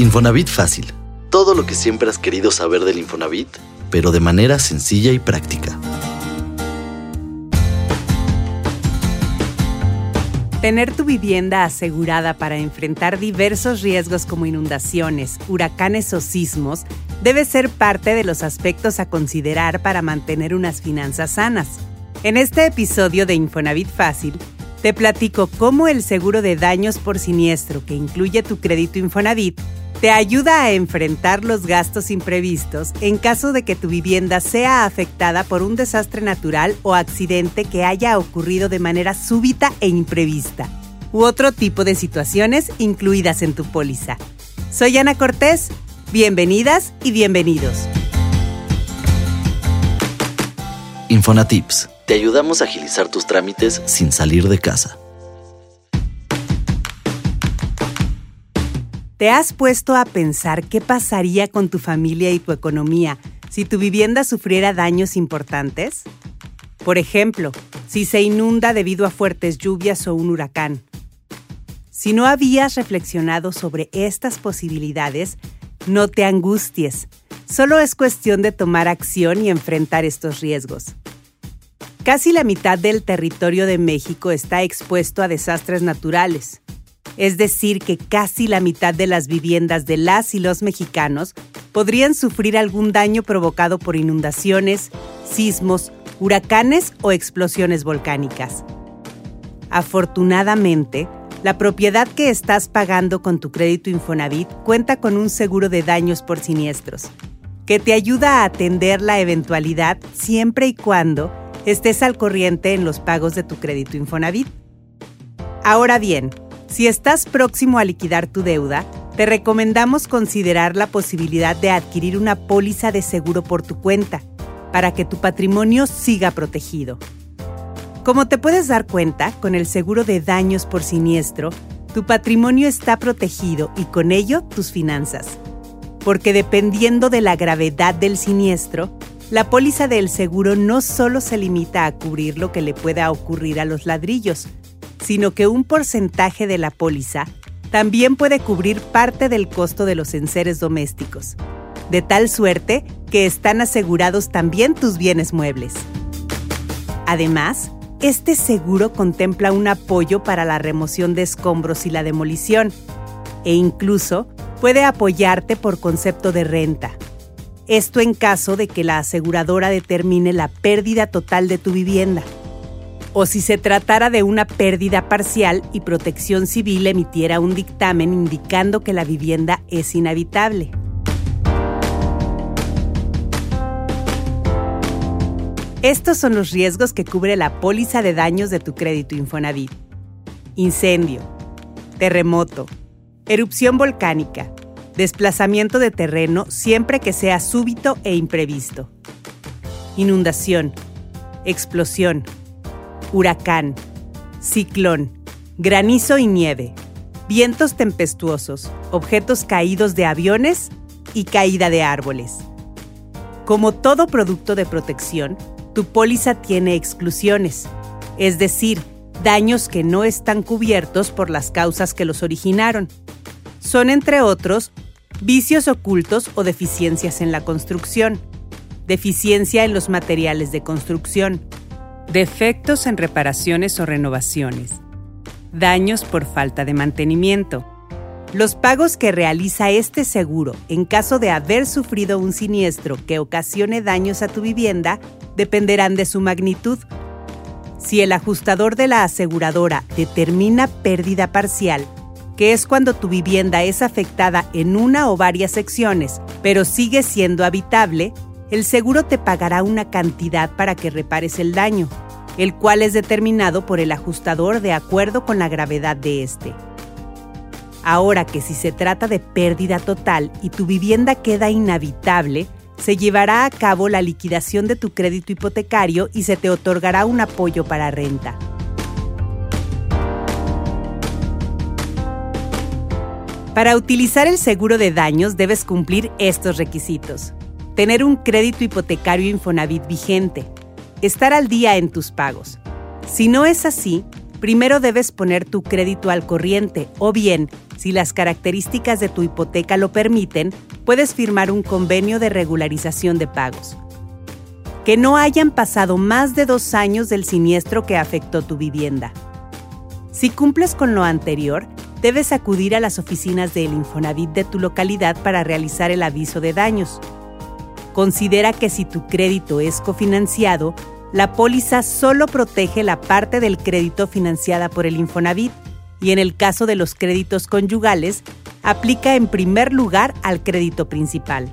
Infonavit Fácil. Todo lo que siempre has querido saber del Infonavit, pero de manera sencilla y práctica. Tener tu vivienda asegurada para enfrentar diversos riesgos como inundaciones, huracanes o sismos debe ser parte de los aspectos a considerar para mantener unas finanzas sanas. En este episodio de Infonavit Fácil, te platico cómo el seguro de daños por siniestro que incluye tu crédito Infonavit te ayuda a enfrentar los gastos imprevistos en caso de que tu vivienda sea afectada por un desastre natural o accidente que haya ocurrido de manera súbita e imprevista, u otro tipo de situaciones incluidas en tu póliza. Soy Ana Cortés, bienvenidas y bienvenidos. Infonatips, te ayudamos a agilizar tus trámites sin salir de casa. ¿Te has puesto a pensar qué pasaría con tu familia y tu economía si tu vivienda sufriera daños importantes? Por ejemplo, si se inunda debido a fuertes lluvias o un huracán. Si no habías reflexionado sobre estas posibilidades, no te angusties. Solo es cuestión de tomar acción y enfrentar estos riesgos. Casi la mitad del territorio de México está expuesto a desastres naturales es decir, que casi la mitad de las viviendas de las y los mexicanos podrían sufrir algún daño provocado por inundaciones, sismos, huracanes o explosiones volcánicas. Afortunadamente, la propiedad que estás pagando con tu crédito Infonavit cuenta con un seguro de daños por siniestros, que te ayuda a atender la eventualidad siempre y cuando estés al corriente en los pagos de tu crédito Infonavit. Ahora bien, si estás próximo a liquidar tu deuda, te recomendamos considerar la posibilidad de adquirir una póliza de seguro por tu cuenta, para que tu patrimonio siga protegido. Como te puedes dar cuenta, con el seguro de daños por siniestro, tu patrimonio está protegido y con ello tus finanzas. Porque dependiendo de la gravedad del siniestro, la póliza del seguro no solo se limita a cubrir lo que le pueda ocurrir a los ladrillos, sino que un porcentaje de la póliza también puede cubrir parte del costo de los enseres domésticos, de tal suerte que están asegurados también tus bienes muebles. Además, este seguro contempla un apoyo para la remoción de escombros y la demolición, e incluso puede apoyarte por concepto de renta. Esto en caso de que la aseguradora determine la pérdida total de tu vivienda o si se tratara de una pérdida parcial y protección civil emitiera un dictamen indicando que la vivienda es inhabitable. Estos son los riesgos que cubre la póliza de daños de tu crédito Infonavit. Incendio, terremoto, erupción volcánica, desplazamiento de terreno siempre que sea súbito e imprevisto, inundación, explosión, huracán, ciclón, granizo y nieve, vientos tempestuosos, objetos caídos de aviones y caída de árboles. Como todo producto de protección, tu póliza tiene exclusiones, es decir, daños que no están cubiertos por las causas que los originaron. Son, entre otros, vicios ocultos o deficiencias en la construcción, deficiencia en los materiales de construcción, defectos en reparaciones o renovaciones, daños por falta de mantenimiento. Los pagos que realiza este seguro en caso de haber sufrido un siniestro que ocasione daños a tu vivienda dependerán de su magnitud. Si el ajustador de la aseguradora determina pérdida parcial, que es cuando tu vivienda es afectada en una o varias secciones, pero sigue siendo habitable, el seguro te pagará una cantidad para que repares el daño, el cual es determinado por el ajustador de acuerdo con la gravedad de este. Ahora que si se trata de pérdida total y tu vivienda queda inhabitable, se llevará a cabo la liquidación de tu crédito hipotecario y se te otorgará un apoyo para renta. Para utilizar el seguro de daños debes cumplir estos requisitos tener un crédito hipotecario Infonavit vigente, estar al día en tus pagos. Si no es así, primero debes poner tu crédito al corriente o bien Si las características de tu hipoteca lo permiten, puedes firmar un convenio de regularización de pagos. Que no hayan pasado más de dos años del siniestro que afectó tu vivienda. Si cumples con lo anterior, debes acudir a las oficinas del Infonavit de tu localidad para realizar el aviso de daños. Considera que si tu crédito es cofinanciado, la póliza solo protege la parte del crédito financiada por el Infonavit y en el caso de los créditos conyugales, aplica en primer lugar al crédito principal.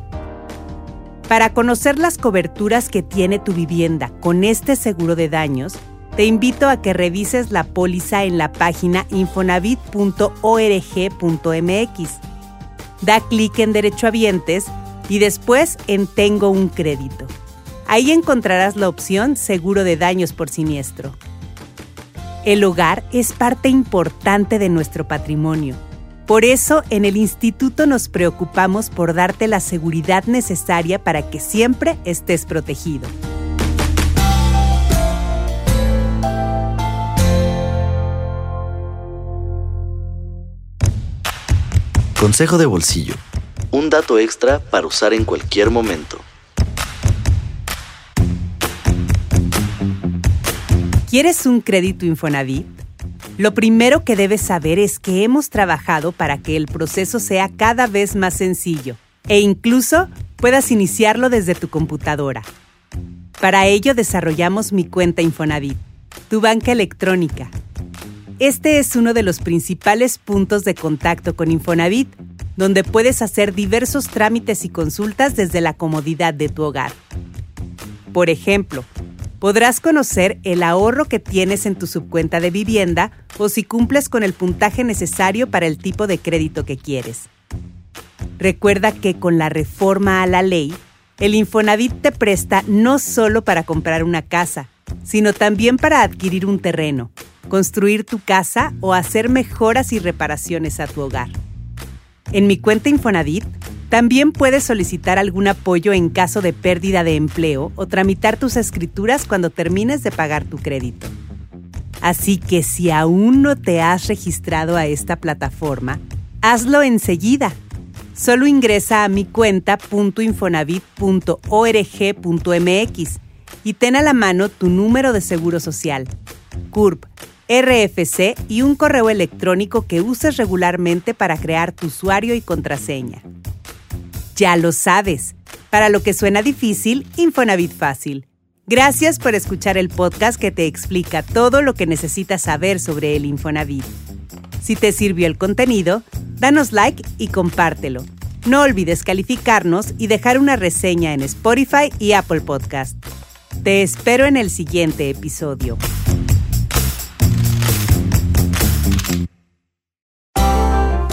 Para conocer las coberturas que tiene tu vivienda con este seguro de daños, te invito a que revises la póliza en la página infonavit.org.mx. Da clic en Derechohabientes y después en Tengo un crédito. Ahí encontrarás la opción Seguro de daños por siniestro. El hogar es parte importante de nuestro patrimonio. Por eso, en el instituto nos preocupamos por darte la seguridad necesaria para que siempre estés protegido. Consejo de bolsillo. Un dato extra para usar en cualquier momento. ¿Quieres un crédito Infonavit? Lo primero que debes saber es que hemos trabajado para que el proceso sea cada vez más sencillo e incluso puedas iniciarlo desde tu computadora. Para ello desarrollamos mi cuenta Infonavit, tu banca electrónica este es uno de los principales puntos de contacto con Infonavit, donde puedes hacer diversos trámites y consultas desde la comodidad de tu hogar. Por ejemplo, podrás conocer el ahorro que tienes en tu subcuenta de vivienda o si cumples con el puntaje necesario para el tipo de crédito que quieres. Recuerda que con la reforma a la ley, el Infonavit te presta no solo para comprar una casa, sino también para adquirir un terreno construir tu casa o hacer mejoras y reparaciones a tu hogar. En mi cuenta Infonavit, también puedes solicitar algún apoyo en caso de pérdida de empleo o tramitar tus escrituras cuando termines de pagar tu crédito. Así que si aún no te has registrado a esta plataforma, hazlo enseguida. Solo ingresa a mi cuenta.infonavit.org.mx y ten a la mano tu número de seguro social, CURP RFC y un correo electrónico que uses regularmente para crear tu usuario y contraseña. Ya lo sabes. Para lo que suena difícil, Infonavit fácil. Gracias por escuchar el podcast que te explica todo lo que necesitas saber sobre el Infonavit. Si te sirvió el contenido, danos like y compártelo. No olvides calificarnos y dejar una reseña en Spotify y Apple Podcast. Te espero en el siguiente episodio.